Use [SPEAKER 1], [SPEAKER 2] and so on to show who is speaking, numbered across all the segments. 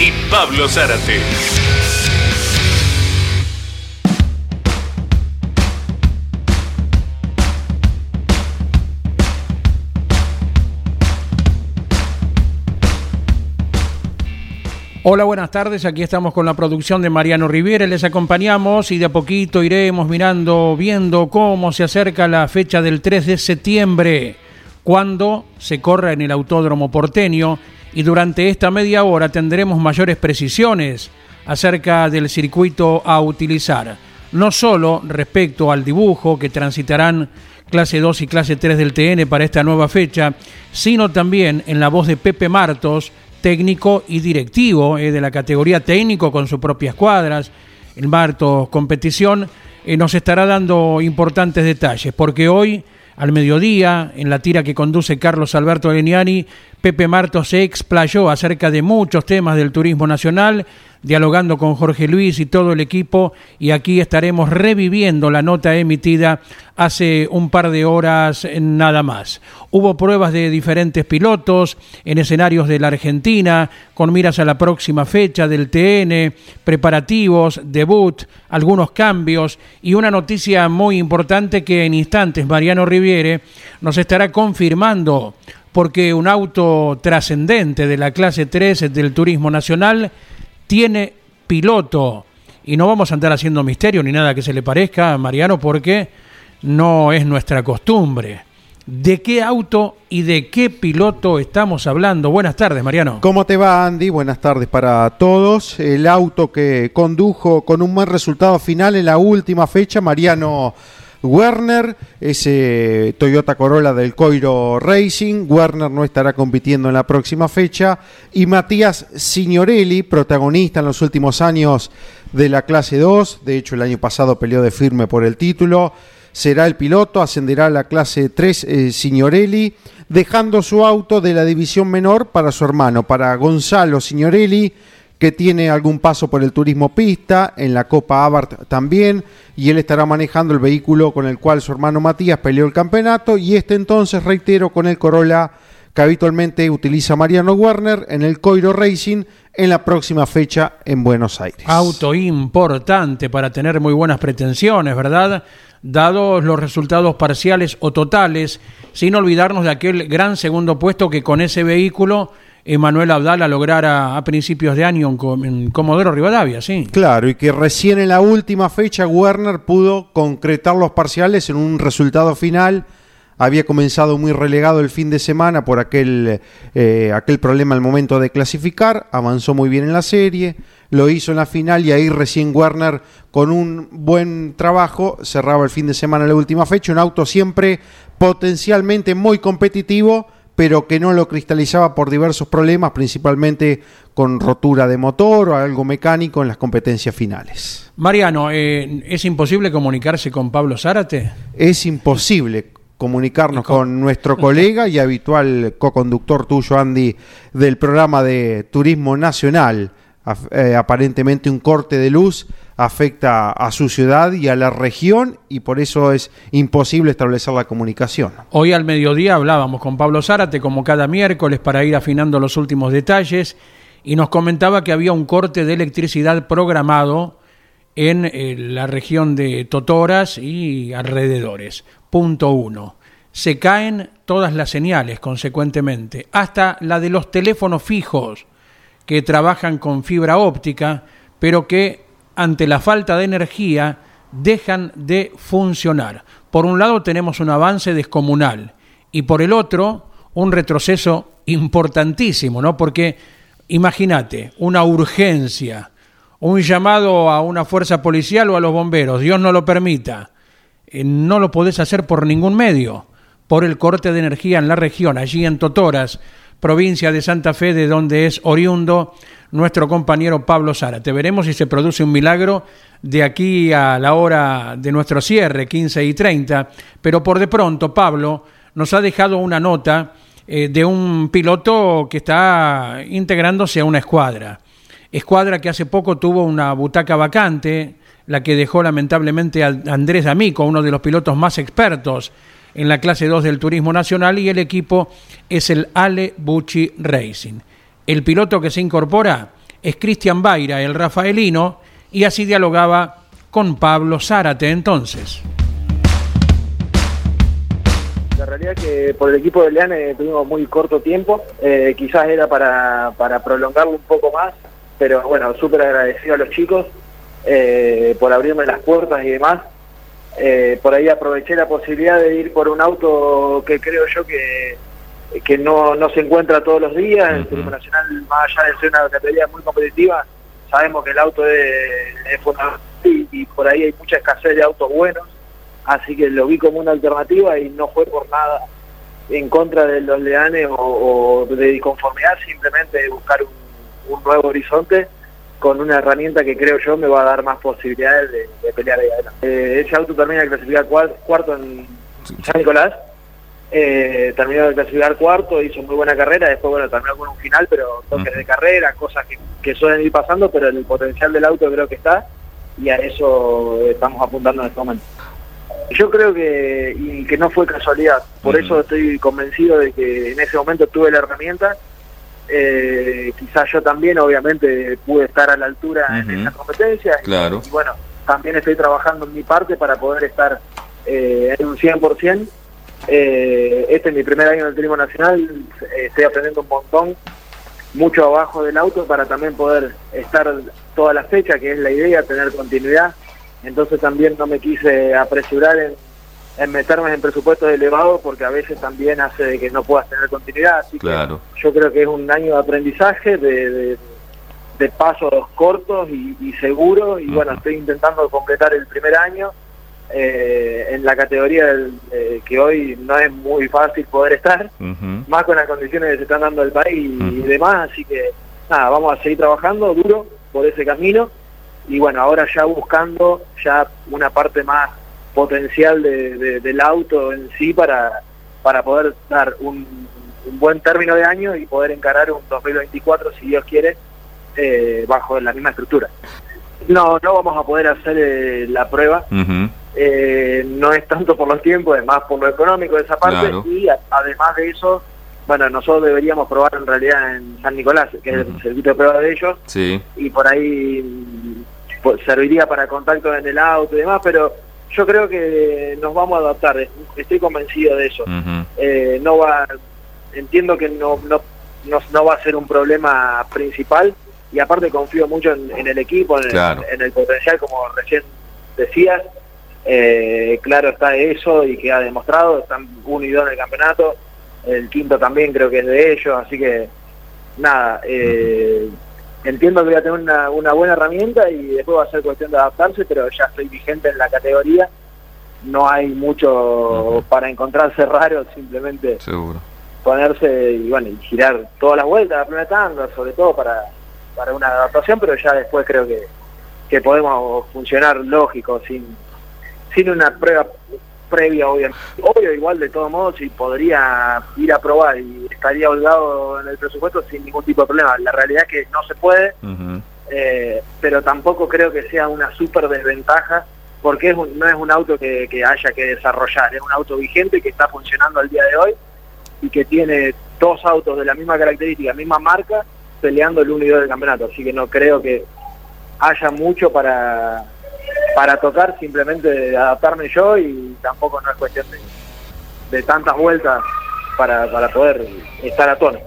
[SPEAKER 1] y Pablo Zárate.
[SPEAKER 2] Hola, buenas tardes. Aquí estamos con la producción de Mariano Riviera. Les acompañamos y de a poquito iremos mirando, viendo cómo se acerca la fecha del 3 de septiembre, cuando se corra en el Autódromo Porteño y durante esta media hora tendremos mayores precisiones acerca del circuito a utilizar. No solo respecto al dibujo que transitarán clase 2 y clase 3 del TN para esta nueva fecha, sino también en la voz de Pepe Martos, técnico y directivo eh, de la categoría técnico con sus propias cuadras, el Marto Competición, eh, nos estará dando importantes detalles, porque hoy, al mediodía, en la tira que conduce Carlos Alberto Leniani, Pepe Marto se explayó acerca de muchos temas del turismo nacional, dialogando con Jorge Luis y todo el equipo, y aquí estaremos reviviendo la nota emitida hace un par de horas nada más. Hubo pruebas de diferentes pilotos en escenarios de la Argentina, con miras a la próxima fecha del TN, preparativos, debut, algunos cambios y una noticia muy importante que en instantes Mariano Riviere nos estará confirmando porque un auto trascendente de la clase 3 del Turismo Nacional tiene piloto. Y no vamos a andar haciendo misterio ni nada que se le parezca, Mariano, porque no es nuestra costumbre. ¿De qué auto y de qué piloto estamos hablando? Buenas tardes, Mariano.
[SPEAKER 3] ¿Cómo te va, Andy? Buenas tardes para todos. El auto que condujo con un buen resultado final en la última fecha, Mariano Werner, ese Toyota Corolla del Coiro Racing. Werner no estará compitiendo en la próxima fecha. Y Matías Signorelli, protagonista en los últimos años de la clase 2. De hecho, el año pasado peleó de firme por el título. Será el piloto, ascenderá a la clase 3 eh, Signorelli, dejando su auto de la división menor para su hermano, para Gonzalo Signorelli que tiene algún paso por el turismo pista, en la Copa Abarth también, y él estará manejando el vehículo con el cual su hermano Matías peleó el campeonato, y este entonces, reitero, con el Corolla que habitualmente utiliza Mariano Werner en el Coiro Racing en la próxima fecha en Buenos Aires.
[SPEAKER 2] Auto importante para tener muy buenas pretensiones, ¿verdad? Dados los resultados parciales o totales, sin olvidarnos de aquel gran segundo puesto que con ese vehículo Emanuel Abdala lograra a principios de año en Comodoro Rivadavia, sí.
[SPEAKER 3] Claro, y que recién en la última fecha Werner pudo concretar los parciales en un resultado final. Había comenzado muy relegado el fin de semana por aquel, eh, aquel problema al momento de clasificar, avanzó muy bien en la serie, lo hizo en la final y ahí recién Werner con un buen trabajo cerraba el fin de semana en la última fecha, un auto siempre potencialmente muy competitivo, pero que no lo cristalizaba por diversos problemas, principalmente con rotura de motor o algo mecánico en las competencias finales.
[SPEAKER 2] Mariano, eh, ¿es imposible comunicarse con Pablo Zárate?
[SPEAKER 3] Es imposible comunicarnos con... nuestro colega y habitual co-conductor tuyo, Andy, del programa de Turismo Nacional. Eh, aparentemente un corte de luz afecta a su ciudad y a la región y por eso es imposible establecer la comunicación.
[SPEAKER 2] Hoy al mediodía hablábamos con Pablo Zárate como cada miércoles para ir afinando los últimos detalles y nos comentaba que había un corte de electricidad programado en eh, la región de Totoras y alrededores. Punto uno. Se caen todas las señales, consecuentemente, hasta la de los teléfonos fijos que trabajan con fibra óptica, pero que ante la falta de energía dejan de funcionar. Por un lado tenemos un avance descomunal y por el otro un retroceso importantísimo, ¿no? Porque imagínate, una urgencia, un llamado a una fuerza policial o a los bomberos, Dios no lo permita, eh, no lo podés hacer por ningún medio, por el corte de energía en la región, allí en Totoras, provincia de Santa Fe, de donde es oriundo nuestro compañero Pablo Te Veremos si se produce un milagro de aquí a la hora de nuestro cierre, 15 y 30, pero por de pronto Pablo nos ha dejado una nota eh, de un piloto que está integrándose a una escuadra. Escuadra que hace poco tuvo una butaca vacante, la que dejó lamentablemente a Andrés D'Amico, uno de los pilotos más expertos en la clase 2 del Turismo Nacional, y el equipo es el Ale Bucci Racing. El piloto que se incorpora es Cristian Baira, el rafaelino, y así dialogaba con Pablo Zárate entonces.
[SPEAKER 4] La realidad es que por el equipo de Leane tuvimos muy corto tiempo, eh, quizás era para, para prolongarlo un poco más, pero bueno, súper agradecido a los chicos eh, por abrirme las puertas y demás. Eh, por ahí aproveché la posibilidad de ir por un auto que creo yo que, que no, no se encuentra todos los días. El Turismo Nacional, más allá de ser una categoría muy competitiva, sabemos que el auto es, fundamental y, por ahí hay mucha escasez de autos buenos. Así que lo vi como una alternativa y no fue por nada en contra de los leanes o, de disconformidad, simplemente buscar un, nuevo horizonte con una herramienta que creo yo me va a dar más posibilidades de, pelear ahí adelante. Eh, ese auto termina de clasificar cuarto en San Nicolás, eh, terminó de clasificar cuarto, hizo muy buena carrera, después bueno, terminó con un final, pero toques de carrera, cosas que, que, suelen ir pasando, pero el potencial del auto creo que está y a eso estamos apuntando en este momento. Yo creo que, y que no fue casualidad, por eso estoy convencido de que en ese momento tuve la herramienta eh, quizás yo también obviamente pude estar a la altura en esa competencia
[SPEAKER 5] claro.
[SPEAKER 4] y, bueno, también estoy trabajando en mi parte para poder estar eh, en un 100%. Eh, este es mi primer año en el turismo nacional, eh, estoy aprendiendo un montón, mucho abajo del auto para también poder estar toda la fecha, que es la idea, tener continuidad. Entonces también no me quise apresurar en en meterme en presupuestos elevados porque a veces también hace que no puedas tener continuidad. Así
[SPEAKER 5] claro.
[SPEAKER 4] que yo creo que es un año de aprendizaje, de, de, pasos cortos y, seguros. Y bueno, estoy intentando completar el primer año eh, en la categoría eh, que hoy no es muy fácil poder estar, más con las condiciones que se están dando el país y demás. Así que nada, vamos a seguir trabajando duro por ese camino. Y bueno, ahora ya buscando ya una parte más potencial de, del auto en sí para, para poder dar un, buen término de año y poder encarar un 2024, si Dios quiere, eh, bajo la misma estructura. No, no vamos a poder hacer eh, la prueba. Eh, no es tanto por los tiempos, es más por lo económico de esa parte. Y además de eso, bueno, nosotros deberíamos probar en realidad en San Nicolás, que es el circuito de prueba de ellos.
[SPEAKER 5] Sí.
[SPEAKER 4] Y por ahí pues, serviría para contacto en el auto y demás, pero yo creo que nos vamos a adaptar, estoy convencido de eso. Eh, no va, entiendo que no, no, no, va a ser un problema principal y aparte confío mucho en, el equipo, en, el, potencial, como recién decías. Eh, claro está eso y que ha demostrado, están uno y dos en el campeonato, el quinto también creo que es de ellos, así que nada, eh, entiendo que voy a tener una, una, buena herramienta y después va a ser cuestión de adaptarse, pero ya estoy vigente en la categoría. No hay mucho para encontrarse raro, simplemente ponerse y bueno y girar todas las vueltas, la primera tanda, sobre todo para, para una adaptación, pero ya después creo que, que podemos funcionar lógico, sin, sin una prueba previa, obvio, obvio igual de todos modos, si podría ir a probar y estaría holgado en el presupuesto sin ningún tipo de problema. La realidad es que no se puede, eh, pero tampoco creo que sea una súper desventaja, porque es no es un auto que, haya que desarrollar, es un auto vigente que está funcionando al día de hoy y que tiene dos autos de la misma característica, misma marca, peleando el 1 y 2 del campeonato. Así que no creo que haya mucho para para tocar, simplemente adaptarme yo y tampoco no es cuestión de, tantas vueltas para, para poder estar a tono.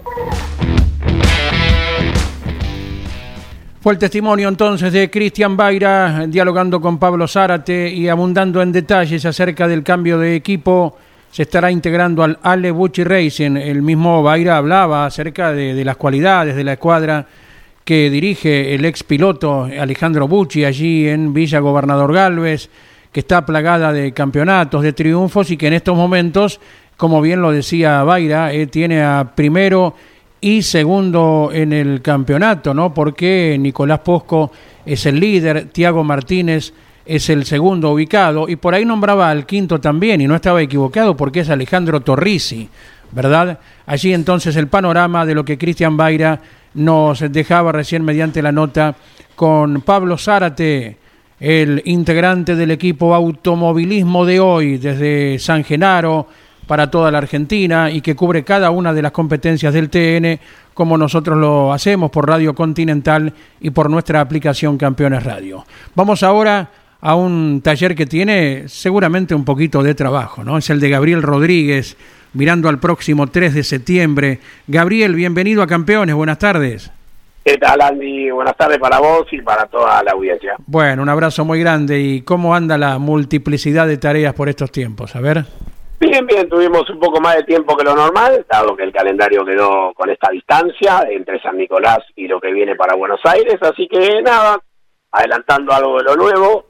[SPEAKER 2] Fue el testimonio entonces de Cristian Baira dialogando con Pablo Zárate y abundando en detalles acerca del cambio de equipo. Se estará integrando al Ale Bucci Racing. El mismo Baira hablaba acerca de, de las cualidades de la escuadra que dirige el ex piloto Alejandro Bucci allí en Villa Gobernador Galvez, que está plagada de campeonatos, de triunfos y que en estos momentos, como bien lo decía Baira, eh, tiene a primero y segundo en el campeonato, ¿no? Porque Nicolás Posco es el líder, Tiago Martínez es el segundo ubicado y por ahí nombraba al quinto también y no estaba equivocado porque es Alejandro Torrisi, ¿verdad? Allí entonces el panorama de lo que Cristian Baira nos dejaba recién mediante la nota con Pablo Zárate, el integrante del equipo automovilismo de hoy desde San Genaro para toda la Argentina y que cubre cada una de las competencias del TN como nosotros lo hacemos por Radio Continental y por nuestra aplicación Campeones Radio. Vamos ahora a un taller que tiene seguramente un poquito de trabajo, ¿no? Es el de Gabriel Rodríguez, mirando al próximo 3 de septiembre. Gabriel, bienvenido a Campeones, buenas tardes.
[SPEAKER 5] ¿Qué tal, Andy? Buenas tardes para vos y para toda la audiencia.
[SPEAKER 2] Bueno, un abrazo muy grande. ¿Y cómo anda la multiplicidad de tareas por estos tiempos? A ver.
[SPEAKER 5] Bien, bien, tuvimos un poco más de tiempo que lo normal, dado que el calendario quedó con esta distancia entre San Nicolás y lo que viene para Buenos Aires, así que nada, adelantando algo de lo nuevo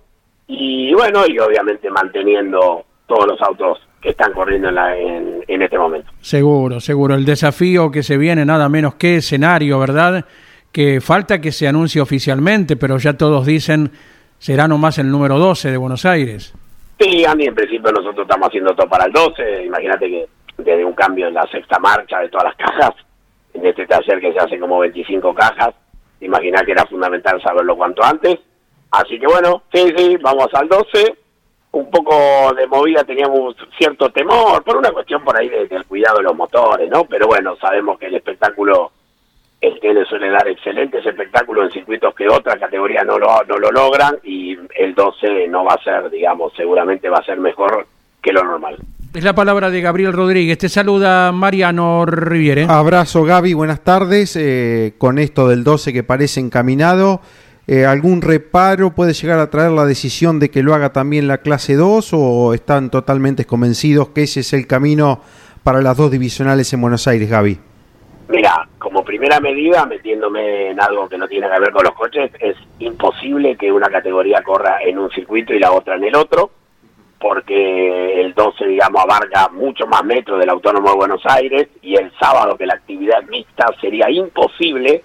[SPEAKER 5] y bueno, y obviamente manteniendo todos los autos que están corriendo en, la, en, en este momento.
[SPEAKER 2] Seguro, seguro. El desafío que se viene, nada menos que escenario, ¿verdad? Que falta que se anuncie oficialmente, pero ya todos dicen será nomás el número 12 de Buenos Aires.
[SPEAKER 5] Sí, a mí en principio nosotros estamos haciendo todo para el 12. Imagínate que desde un cambio en la sexta marcha de todas las cajas, en este taller que se hace como 25 cajas, imagina que era fundamental saberlo cuanto antes. Así que bueno, sí, sí, vamos al 12. Un poco de movida teníamos cierto temor, por una cuestión por ahí del cuidado de los motores, ¿no? Pero bueno, sabemos que el espectáculo el TN suele dar excelentes espectáculos en circuitos que otras categorías no lo, no lo logran y el 12 no va a ser, digamos, seguramente va a ser mejor que lo normal.
[SPEAKER 2] Es la palabra de Gabriel Rodríguez. Te saluda Mariano Riviere.
[SPEAKER 3] Abrazo Gaby, buenas tardes. Eh, con esto del 12 que parece encaminado, eh, ¿algún reparo puede llegar a traer la decisión de que lo haga también la clase 2 o están totalmente convencidos que ese es el camino para las dos divisionales en Buenos Aires, Gaby?
[SPEAKER 5] Mira, como primera medida, metiéndome en algo que no tiene que ver con los coches, es imposible que una categoría corra en un circuito y la otra en el otro, porque el 12, digamos, abarca mucho más metros del Autónomo de Buenos Aires y el sábado que la actividad mixta sería imposible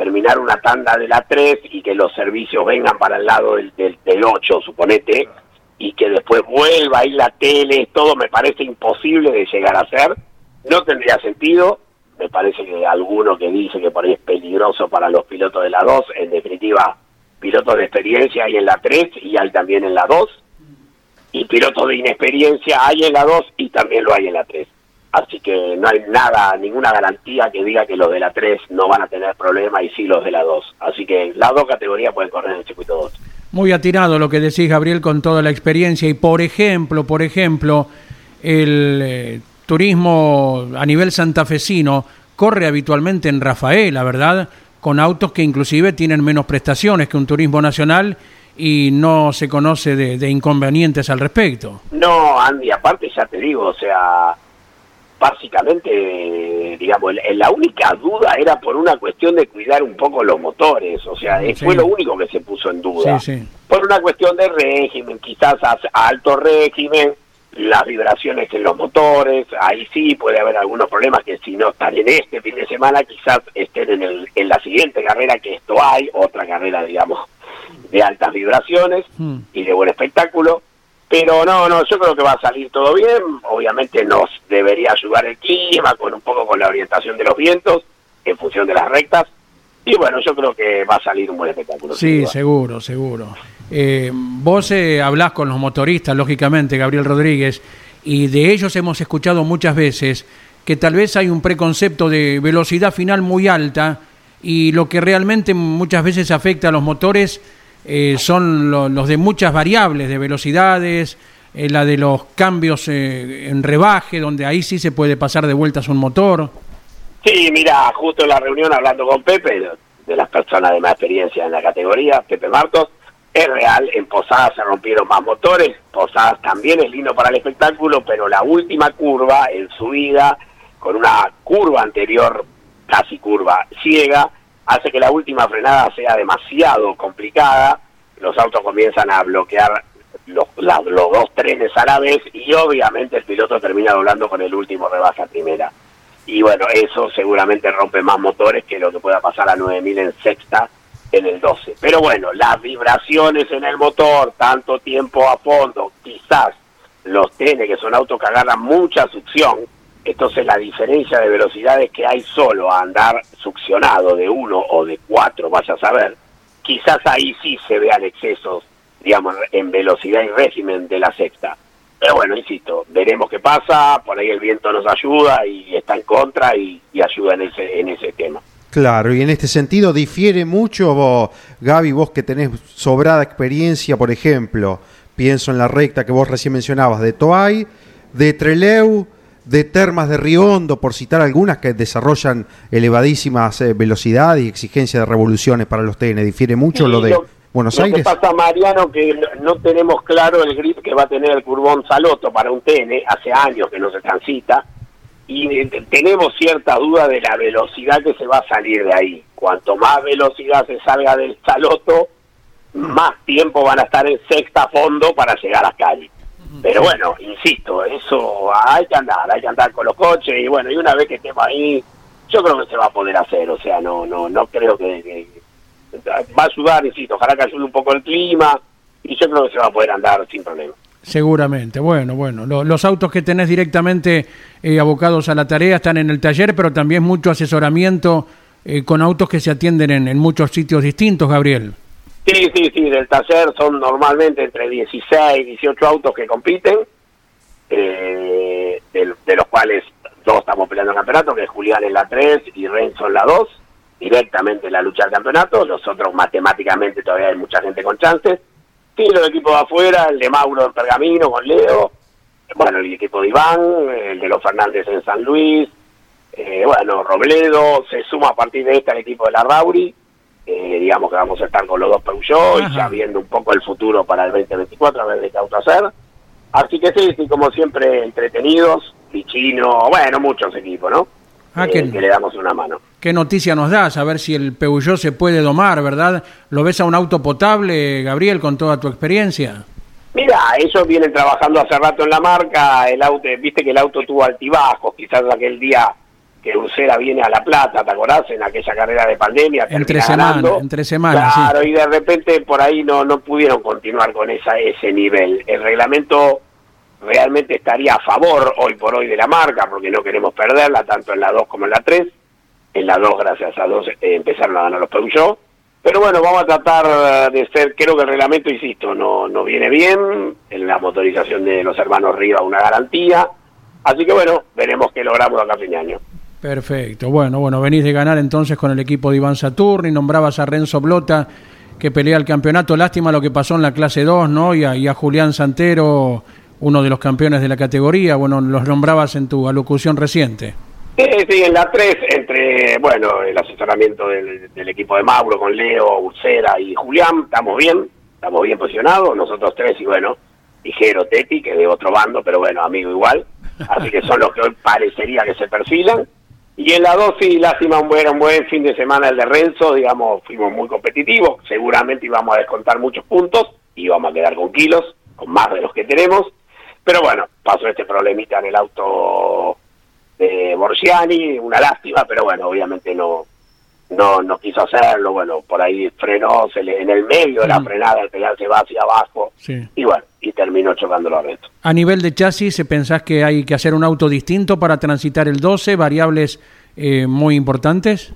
[SPEAKER 5] terminar una tanda de la 3 y que los servicios vengan para el lado del, del, del 8, suponete, y que después vuelva a la tele, todo me parece imposible de llegar a ser, no tendría sentido, me parece que alguno que dice que por ahí es peligroso para los pilotos de la 2, en definitiva, pilotos de experiencia hay en la 3 y hay también en la 2, y pilotos de inexperiencia hay en la 2 y también lo hay en la 3. Así que no hay nada, ninguna garantía que diga que los de la 3 no van a tener problema y sí los de la 2. Así que las dos categorías pueden correr en el circuito 2.
[SPEAKER 2] Muy atinado lo que decís, Gabriel, con toda la experiencia. Y por ejemplo, por ejemplo, el eh, turismo a nivel santafesino corre habitualmente en Rafaela, ¿verdad? Con autos que inclusive tienen menos prestaciones que un turismo nacional y no se conoce de, de inconvenientes al respecto.
[SPEAKER 5] No, Andy, aparte ya te digo, o sea, básicamente, digamos, la única duda era por una cuestión de cuidar un poco los motores, o sea, sí. fue lo único que se puso en duda. Sí, sí. Por una cuestión de régimen, quizás a, a alto régimen, las vibraciones en los motores, ahí sí puede haber algunos problemas que si no están en este fin de semana, quizás estén en, el, en la siguiente carrera que esto hay, otra carrera, digamos, de altas vibraciones hmm. y de buen espectáculo. Pero no, no, yo creo que va a salir todo bien. Obviamente nos debería ayudar el clima, con un poco con la orientación de los vientos, en función de las rectas. Y bueno, yo creo que va a salir un buen espectáculo.
[SPEAKER 2] Sí, seguro, seguro. Eh, vos eh, hablás con los motoristas, lógicamente, Gabriel Rodríguez, y de ellos hemos escuchado muchas veces que tal vez hay un preconcepto de velocidad final muy alta y lo que realmente muchas veces afecta a los motores eh, son lo, los de muchas variables, de velocidades, eh, la de los cambios eh, en rebaje, donde ahí sí se puede pasar de vueltas un motor.
[SPEAKER 5] Sí, mira, justo en la reunión hablando con Pepe, de las personas de más experiencia en la categoría, Pepe Martos, es real, en Posadas se rompieron más motores, Posadas también es lindo para el espectáculo, pero la última curva en subida, con una curva anterior, casi curva ciega, hace que la última frenada sea demasiado complicada, los autos comienzan a bloquear los, los dos trenes a la vez y obviamente el piloto termina doblando con el último rebasa primera. y bueno, eso seguramente rompe más motores que lo que pueda pasar a 9000 en sexta en el 12. Pero bueno, las vibraciones en el motor, tanto tiempo a fondo, quizás los TN, que son autos que agarran mucha succión, entonces la diferencia de velocidades que hay solo a andar succionado de uno o de cuatro, vaya a saber, quizás ahí sí se vean excesos, digamos, en velocidad y régimen de la sexta. Pero bueno, insisto, veremos qué pasa, por ahí el viento nos ayuda y está en contra y, ayuda en ese, en ese tema.
[SPEAKER 3] Claro, y en este sentido difiere mucho, vos, Gaby, vos que tenés sobrada experiencia, por ejemplo, pienso en la recta que vos recién mencionabas, de Toay, de Treleu, de Termas de Riondo, por citar algunas que desarrollan elevadísimas eh, velocidades y exigencia de revoluciones para los TN. ¿Difiere mucho lo de Buenos Aires?
[SPEAKER 5] Lo que pasa, Mariano, que no tenemos claro el grip que va a tener el Curbón Saloto para un TN, hace años que no se transita, y eh, tenemos cierta duda de la velocidad que se va a salir de ahí. Cuanto más velocidad se salga del Saloto, más tiempo van a estar en sexta fondo para llegar a Cali. Pero bueno, insisto, eso hay que andar, hay que andar con los coches y bueno, y una vez que estemos ahí, yo creo que se va a poder hacer, o sea, no no no creo que, va a ayudar, insisto, ojalá que ayude un poco el clima y yo creo que se va a poder andar sin problema.
[SPEAKER 2] Seguramente, bueno, bueno, los autos que tenés directamente eh, abocados a la tarea están en el taller, pero también mucho asesoramiento eh, con autos que se atienden en muchos sitios distintos, Gabriel.
[SPEAKER 5] Sí, sí, sí, del taller son normalmente entre 16 y 18 autos que compiten, eh, de, los cuales dos estamos peleando el campeonato, que es Julián en la 3 y Renzo en la 2, directamente en la lucha del campeonato, los otros matemáticamente todavía hay mucha gente con chances, sí, los equipos de afuera, el de Mauro en Pergamino con Leo, bueno, el equipo de Iván, el de los Fernández en San Luis, eh, bueno, Robledo, se suma a partir de esta el equipo de la Rauri, eh, digamos que vamos a estar con los dos Peugeot y ya viendo un poco el futuro para el 2024, a ver de qué auto hacer. Así que sí, sí, como siempre, entretenidos, Pichino, bueno, muchos equipos, ¿no? Ah, eh, que, le damos una mano.
[SPEAKER 2] ¿Qué noticia nos das? A ver si el Peugeot se puede domar, ¿verdad? ¿Lo ves a un auto potable, Gabriel, con toda tu experiencia?
[SPEAKER 5] Mira, ellos vienen trabajando hace rato en la marca, el auto, viste que el auto tuvo altibajos, quizás aquel día que Ursera viene a La Plata, ¿te acordás? En aquella carrera de pandemia.
[SPEAKER 2] Entre semanas, entre semanas.
[SPEAKER 5] Claro, y de repente por ahí no, no pudieron continuar con esa, ese nivel. El reglamento realmente estaría a favor hoy por hoy de la marca, porque no queremos perderla, tanto en la 2 como en la 3. En la 2, gracias a 2, eh, empezaron a ganar los Peugeot. Pero bueno, vamos a tratar de ser, creo que el reglamento, insisto, no, no viene bien. En la motorización de los hermanos Riva una garantía. Así que bueno, veremos qué logramos acá a fin de año.
[SPEAKER 2] Perfecto. Bueno, bueno, venís de ganar entonces con el equipo de Iván Saturni, nombrabas a Renzo Blota que pelea el campeonato. Lástima lo que pasó en la clase 2, ¿no? Y a, Julián Santero, uno de los campeones de la categoría. Bueno, los nombrabas en tu alocución reciente.
[SPEAKER 5] Sí, sí, en la 3, entre, bueno, el asesoramiento del, equipo de Mauro con Leo, Ursera y Julián, estamos bien, estamos bien posicionados, nosotros tres y bueno, ligero Teti, que es de otro bando, pero bueno, amigo igual. Así que son los que hoy parecería que se perfilan. Y en la 2 sí, lástima, un buen, un buen fin de semana el de Renzo, digamos, fuimos muy competitivos, seguramente íbamos a descontar muchos puntos, y íbamos a quedar con kilos, con más de los que tenemos, pero bueno, pasó este problemita en el auto de Borgiani, una lástima, pero bueno, obviamente no no no quiso hacerlo, bueno, por ahí frenó, se le, en el medio de la frenada el pedal se va hacia abajo, y bueno, y terminó chocando a Renzo.
[SPEAKER 2] A nivel de chasis, ¿pensás que hay que hacer un auto distinto para transitar el 12? ¿Variables eh, muy importantes?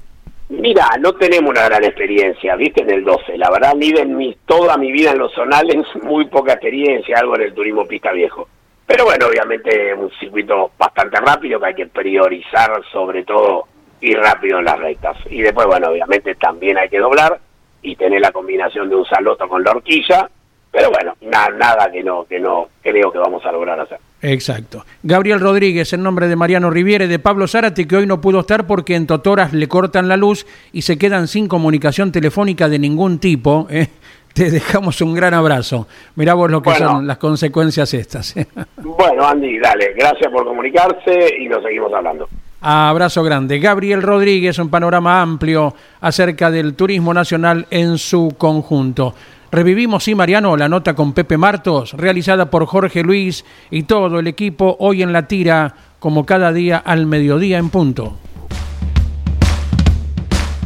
[SPEAKER 5] Mira, no tenemos una gran experiencia, viste, en el 12. La verdad, ni de mi, toda mi vida en los zonales, muy poca experiencia, algo en el turismo pista viejo. Pero bueno, obviamente un circuito bastante rápido que hay que priorizar, sobre todo, ir rápido en las rectas. Y después, bueno, obviamente también hay que doblar y tener la combinación de un saloto con la horquilla pero bueno, nada que no, que no creo que vamos a lograr hacer.
[SPEAKER 2] Exacto. Gabriel Rodríguez, en nombre de Mariano Riviere, de Pablo Zárate, que hoy no pudo estar porque en Totoras le cortan la luz y se quedan sin comunicación telefónica de ningún tipo. ¿eh? Te dejamos un gran abrazo. Mirá vos lo que son las consecuencias estas. ¿eh?
[SPEAKER 5] bueno, Andy, dale, gracias por comunicarse y nos seguimos hablando.
[SPEAKER 2] Abrazo grande. Gabriel Rodríguez, un panorama amplio acerca del turismo nacional en su conjunto. Revivimos, sí, Mariano, la nota con Pepe Martos, realizada por Jorge Luis y todo el equipo hoy en la tira como cada día al mediodía en punto.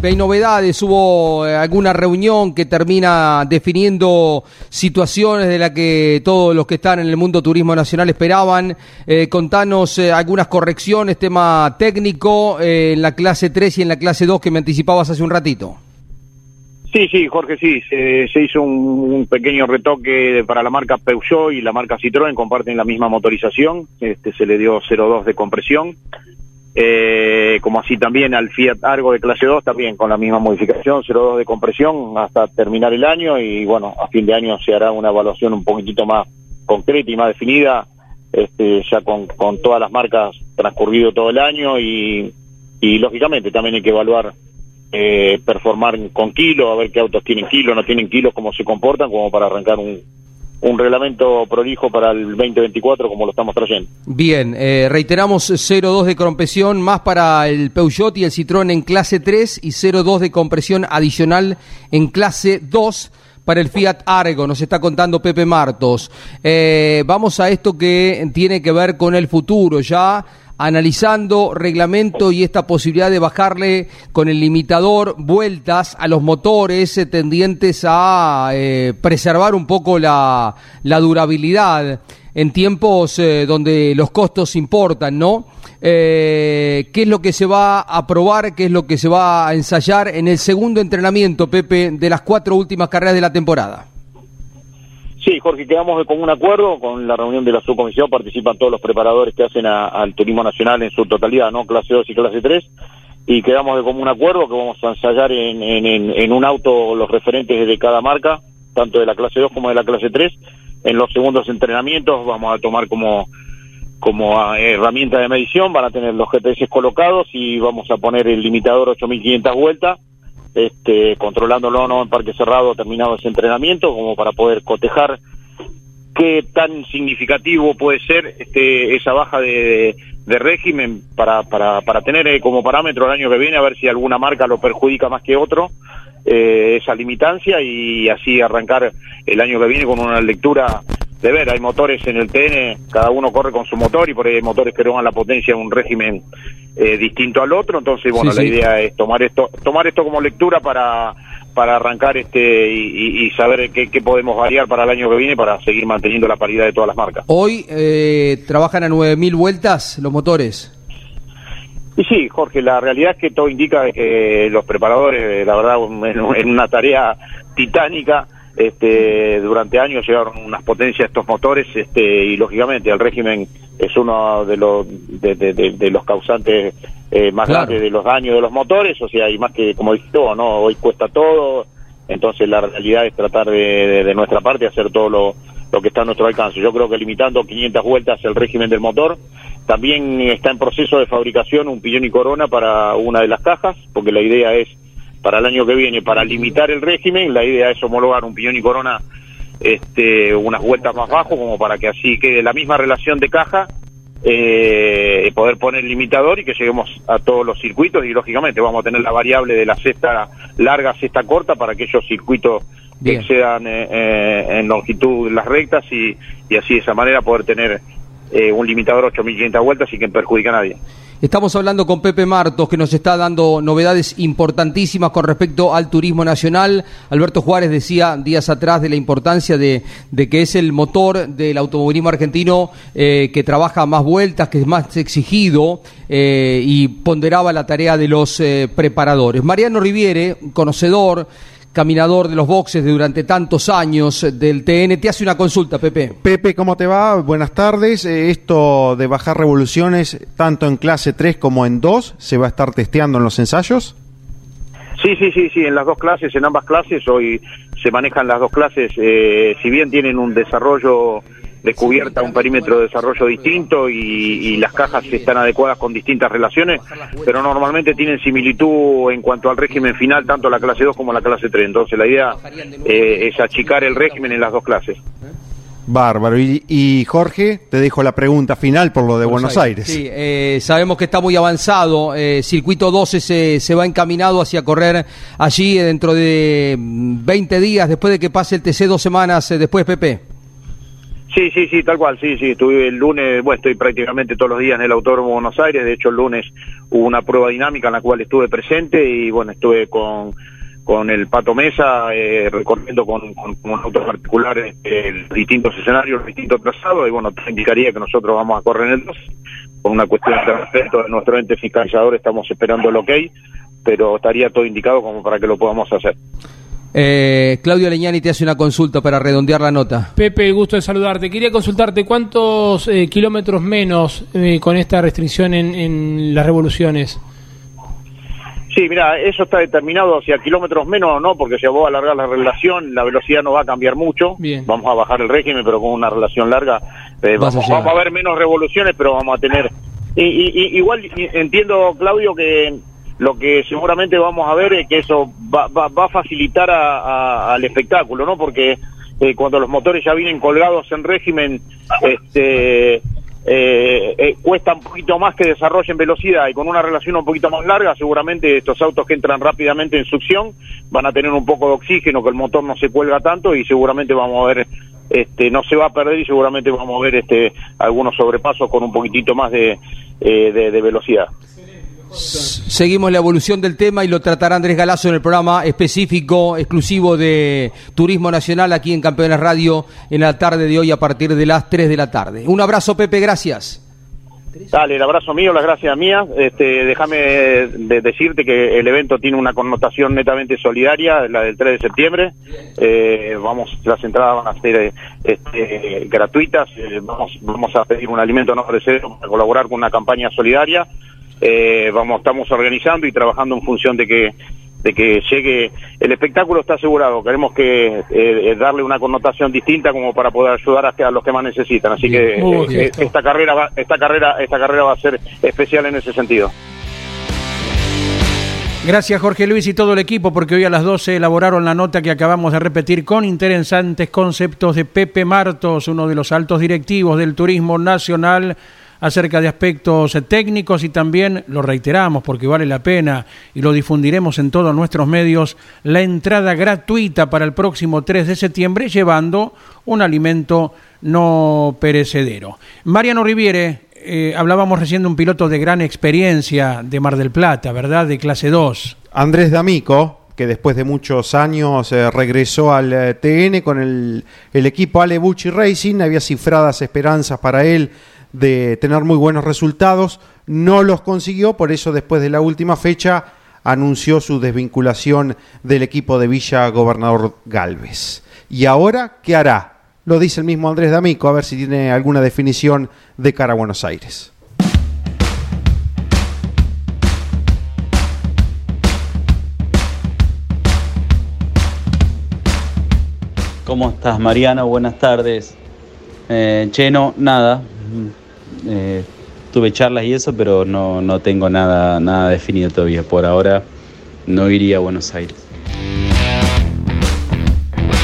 [SPEAKER 6] Hay novedades, hubo eh, alguna reunión que termina definiendo situaciones de las que todos los que están en el mundo turismo nacional esperaban. Eh, contanos eh, algunas correcciones, tema técnico en la clase 3 y en la clase 2 que me anticipabas hace un ratito.
[SPEAKER 7] Sí, sí, Jorge, sí. Se, hizo un, pequeño retoque para la marca Peugeot y la marca Citroën, comparten la misma motorización. Este, se le dio 0,2 de compresión eh, como así también al Fiat Argo de clase 2, también con la misma modificación, 0,2 de compresión hasta terminar el año y bueno, a fin de año se hará una evaluación un poquitito más concreta y más definida, este, ya con, con todas las marcas transcurrido todo el año y, y lógicamente también hay que evaluar eh, performar con kilo, a ver qué autos tienen kilo, no tienen kilos, cómo se comportan, como para arrancar un, un reglamento prolijo para el 2024 como lo estamos trayendo.
[SPEAKER 6] Bien, eh, reiteramos 0,2 de compresión más para el Peugeot y el Citroën en clase 3 y 0,2 de compresión adicional en clase 2 para el Fiat Argo, nos está contando Pepe Martos. Eh, vamos a esto que tiene que ver con el futuro, ya analizando reglamento y esta posibilidad de bajarle con el limitador vueltas a los motores eh, tendientes a eh, preservar un poco la, durabilidad en tiempos eh, donde los costos importan, ¿no? ¿Qué es lo que se va a probar? ¿Qué es lo que se va a ensayar en el segundo entrenamiento, Pepe, de las cuatro últimas carreras de la temporada?
[SPEAKER 7] Sí, Jorge, quedamos con un acuerdo, con la reunión de la subcomisión participan todos los preparadores que hacen al turismo nacional en su totalidad, ¿no? Clase 2 y clase 3, y quedamos de común acuerdo que vamos a ensayar en, en, un auto los referentes de cada marca, tanto de la clase 2 como de la clase 3. En los segundos entrenamientos vamos a tomar como como ah, herramienta de medición, van a tener los GPS colocados y vamos a poner el limitador 8500 vueltas este, controlándolo no en parque cerrado terminado ese entrenamiento, como para poder cotejar qué tan significativo puede ser este, esa baja de, régimen para, para, para tener eh, como parámetro el año que viene, a ver si alguna marca lo perjudica más que otro, eh, esa limitancia y así arrancar el año que viene con una lectura de ver, hay motores en el TN, cada uno corre con su motor y por ahí hay motores que roban la potencia en un régimen eh, distinto al otro, entonces bueno, la idea es tomar esto, tomar esto como lectura para para arrancar este y, saber qué, podemos variar para el año que viene para seguir manteniendo la paridad de todas las marcas.
[SPEAKER 6] Hoy eh, trabajan a 9.000 vueltas los motores.
[SPEAKER 7] Y sí, Jorge, la realidad es que todo indica que los preparadores, la verdad, en una tarea titánica, este, durante años llegaron unas potencias estos motores este, y lógicamente el régimen es uno de los de, los causantes eh, más grandes de los daños de los motores, o sea, y más que como dijiste no hoy cuesta todo, entonces la realidad es tratar de, nuestra parte hacer todo lo, lo que está a nuestro alcance. Yo creo que limitando 500 vueltas el régimen del motor, también está en proceso de fabricación un piñón y corona para una de las cajas, porque la idea es para el año que viene para limitar el régimen. La idea es homologar un piñón y corona este, unas vueltas más bajo, como para que así quede la misma relación de caja, eh, poder poner limitador y que lleguemos a todos los circuitos. Y lógicamente vamos a tener la variable de la cesta larga, cesta corta, para aquellos circuitos que excedan eh, eh, en longitud las rectas y, y así de esa manera poder tener eh, un limitador 8.500 vueltas y que perjudica a nadie.
[SPEAKER 6] Estamos hablando con Pepe Martos, que nos está dando novedades importantísimas con respecto al turismo nacional. Alberto Juárez decía días atrás de la importancia de, que es el motor del automovilismo argentino eh, que trabaja más vueltas, que es más exigido eh, y ponderaba la tarea de los preparadores. Mariano Riviere, conocedor, caminador de los boxes de durante tantos años del TN. Te hace una consulta, Pepe.
[SPEAKER 3] Pepe, ¿cómo te va? Buenas tardes. Eh, esto de bajar revoluciones, tanto en clase 3 como en 2, ¿se va a estar testeando en los ensayos?
[SPEAKER 7] Sí, sí, sí, sí, en las dos clases, en ambas clases, hoy se manejan las dos clases, eh, si bien tienen un desarrollo descubierta un perímetro de desarrollo distinto y, las cajas están adecuadas con distintas relaciones, pero normalmente tienen similitud en cuanto al régimen final, tanto la clase 2 como la clase 3. Entonces la idea eh, es achicar el régimen en las dos clases.
[SPEAKER 3] Bárbaro. Y, Jorge, te dejo la pregunta final por lo de Buenos, Aires.
[SPEAKER 6] Sí, eh, sabemos que está muy avanzado. Eh, circuito 12 se, se va encaminado hacia correr allí dentro de 20 días, después de que pase el TC dos semanas después, Pepe.
[SPEAKER 7] Sí, sí, sí, tal cual, sí, sí. Estuve el lunes, bueno, estoy prácticamente todos los días en el Autódromo Buenos Aires. De hecho, el lunes hubo una prueba dinámica en la cual estuve presente y, bueno, estuve con, con el Pato Mesa eh, recorriendo con, con, con autos particulares eh, distintos escenarios, los distintos trazados. Y, bueno, indicaría que nosotros vamos a correr en el 2. Por una cuestión de respeto de nuestro ente fiscalizador, estamos esperando el ok, pero estaría todo indicado como para que lo podamos hacer.
[SPEAKER 6] Eh, Claudio Leñani te hace una consulta para redondear la nota.
[SPEAKER 8] Pepe, gusto de saludarte. Quería consultarte cuántos eh, kilómetros menos eh, con esta restricción en, en, las revoluciones.
[SPEAKER 7] Sí, mira, eso está determinado si a kilómetros menos o no, porque si vos alargar la relación, la velocidad no va a cambiar mucho.
[SPEAKER 8] Bien.
[SPEAKER 7] Vamos a bajar el régimen, pero con una relación larga. eh,
[SPEAKER 6] a
[SPEAKER 7] vamos, a ver menos revoluciones, pero vamos a tener. Y, y- y- igual entiendo, Claudio, que lo que seguramente vamos a ver es que eso va, va- va a facilitar a- al espectáculo, ¿no? Porque eh, cuando los motores ya vienen colgados en régimen, este, eh, eh, cuesta un poquito más que desarrollen velocidad y con una relación un poquito más larga, seguramente estos autos que entran rápidamente en succión van a tener un poco de oxígeno, que el motor no se cuelga tanto y seguramente vamos a ver, este, no se va a perder y seguramente vamos a ver este, algunos sobrepasos con un poquitito más de, eh, de velocidad.
[SPEAKER 6] Seguimos la evolución del tema y lo tratará Andrés Galazo en el programa específico, exclusivo de Turismo Nacional aquí en Campeones Radio en la tarde de hoy a partir de las 3 de la tarde. Un abrazo, Pepe, gracias.
[SPEAKER 7] Dale, el abrazo mío, las gracias mías. Este, déjame de- decirte que el evento tiene una connotación netamente solidaria, la del 3 de septiembre. Eh, vamos, las entradas van a ser este, gratuitas. Eh, vamos, vamos a pedir un alimento no perecedero para colaborar con una campaña solidaria. Eh, vamos, estamos organizando y trabajando en función de que de que llegue. El espectáculo está asegurado. Queremos que eh, eh, darle una connotación distinta como para poder ayudar a, a los que más necesitan. Así que
[SPEAKER 8] Muy
[SPEAKER 7] eh, esta carrera va, esta carrera esta carrera va a ser especial en ese sentido.
[SPEAKER 2] Gracias Jorge Luis y todo el equipo porque hoy a las 12 elaboraron la nota que acabamos de repetir con interesantes conceptos de Pepe Martos, uno de los altos directivos del turismo nacional acerca de aspectos técnicos y también lo reiteramos porque vale la pena y lo difundiremos en todos nuestros medios la entrada gratuita para el próximo 3 de septiembre llevando un alimento no perecedero. Mariano Riviere, eh, hablábamos recién de un piloto de gran experiencia de Mar del Plata, ¿verdad? De clase 2.
[SPEAKER 3] Andrés D'Amico, que después de muchos años eh, regresó al eh, TN con el, el equipo Ale Bucci Racing, había cifradas esperanzas para él de tener muy buenos resultados, no los consiguió, por eso después de la última fecha anunció su desvinculación del equipo de Villa Gobernador Galvez. ¿Y ahora qué hará? Lo dice el mismo Andrés D'Amico, a ver si tiene alguna definición de cara a Buenos Aires.
[SPEAKER 9] ¿Cómo estás, Mariano? Buenas tardes. Eh, che, no, nada. Eh, tuve charlas y eso, pero no, no tengo nada, nada definido todavía. Por ahora no iría a Buenos Aires.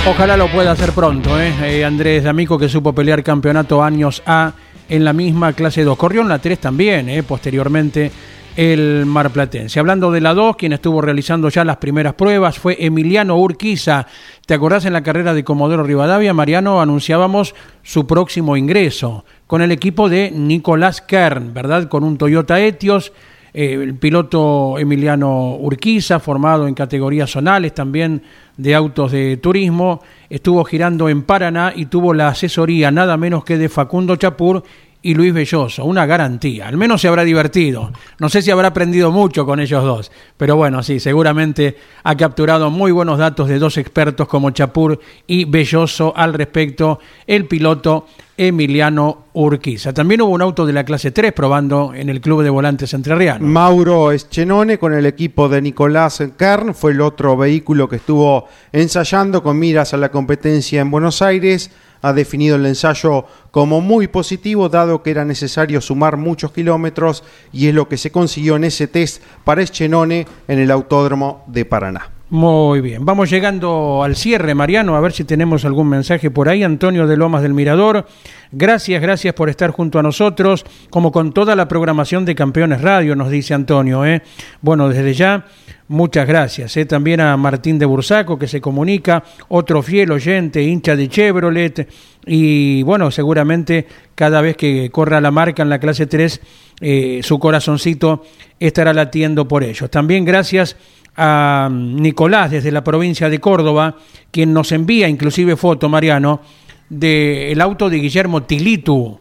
[SPEAKER 2] Ojalá lo pueda hacer pronto, ¿eh? Eh, Andrés D'Amico que supo pelear campeonato años A en la misma clase 2. Corrió en la 3 también, ¿eh? posteriormente el marplatense. Hablando de la 2, quien estuvo realizando ya las primeras pruebas fue Emiliano Urquiza. ¿Te acordás en la carrera de Comodoro Rivadavia, Mariano, anunciábamos su próximo ingreso con el equipo de Nicolás Kern, ¿verdad? Con un Toyota Etios. Eh, el piloto Emiliano Urquiza, formado en categorías zonales también de autos de turismo, estuvo girando en Paraná y tuvo la asesoría nada menos que de Facundo Chapur y Luis Belloso, una garantía. Al menos se habrá divertido. No sé si habrá aprendido mucho con ellos dos, pero bueno, sí, seguramente ha capturado muy buenos datos de dos expertos como Chapur y Belloso al respecto, el piloto Emiliano Urquiza. También hubo un auto de la clase 3 probando en el Club de Volantes Entrerriano.
[SPEAKER 3] Mauro Eschenone con el equipo de Nicolás Kern fue el otro vehículo que estuvo ensayando con miras a la competencia en Buenos Aires. Ha definido el ensayo como muy positivo, dado que era necesario sumar muchos kilómetros, y es lo que se consiguió en ese test para Eschenone en el Autódromo de Paraná.
[SPEAKER 2] Muy bien, vamos llegando al cierre, Mariano, a ver si tenemos algún mensaje por ahí. Antonio de Lomas del Mirador, gracias, gracias por estar junto a nosotros, como con toda la programación de Campeones Radio, nos dice Antonio. ¿eh? Bueno, desde ya, Muchas gracias. ¿eh? También a Martín de Bursaco, que se comunica, otro fiel oyente, hincha de Chevrolet. Y bueno, seguramente cada vez que corra la marca en la clase 3, eh, su corazoncito estará latiendo por ellos. También gracias a Nicolás desde la provincia de Córdoba, quien nos envía inclusive foto, Mariano, del auto de Guillermo Tilitu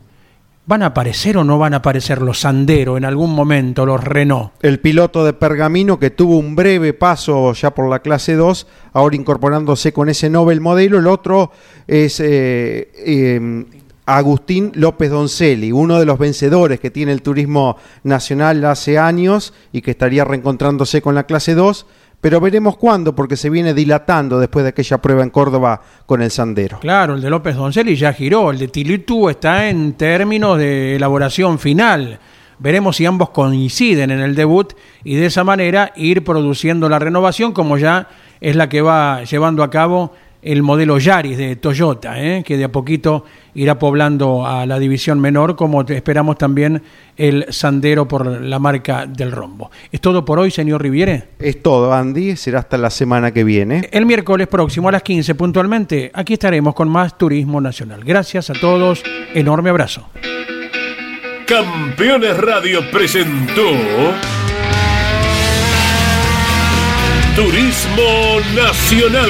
[SPEAKER 2] ¿Van a aparecer o no van a aparecer los Sandero en algún momento, los Renault?
[SPEAKER 3] El piloto de Pergamino que tuvo un breve paso ya por la clase 2, ahora incorporándose con ese Nobel modelo. El otro es eh, em, Agustín López Doncelli, uno de los vencedores que tiene el turismo nacional hace años y que estaría reencontrándose con la clase 2 pero veremos cuándo, porque se viene dilatando después de aquella prueba en Córdoba con el Sandero.
[SPEAKER 2] Claro, el de López Doncelli ya giró, el de Tilitú está en términos de elaboración final. Veremos si ambos coinciden en el debut y de esa manera ir produciendo la renovación como ya es la que va llevando a cabo el modelo Yaris de Toyota, ¿eh? que de a poquito irá poblando a la división menor, como esperamos también el Sandero por la marca del rombo. ¿Es todo por hoy, señor Riviere?
[SPEAKER 3] Es todo, Andy. Será hasta la semana que viene.
[SPEAKER 2] El miércoles próximo a las 15 puntualmente, aquí estaremos con más Turismo Nacional. Gracias a todos. Enorme abrazo.
[SPEAKER 1] Campeones Radio presentó Turismo Nacional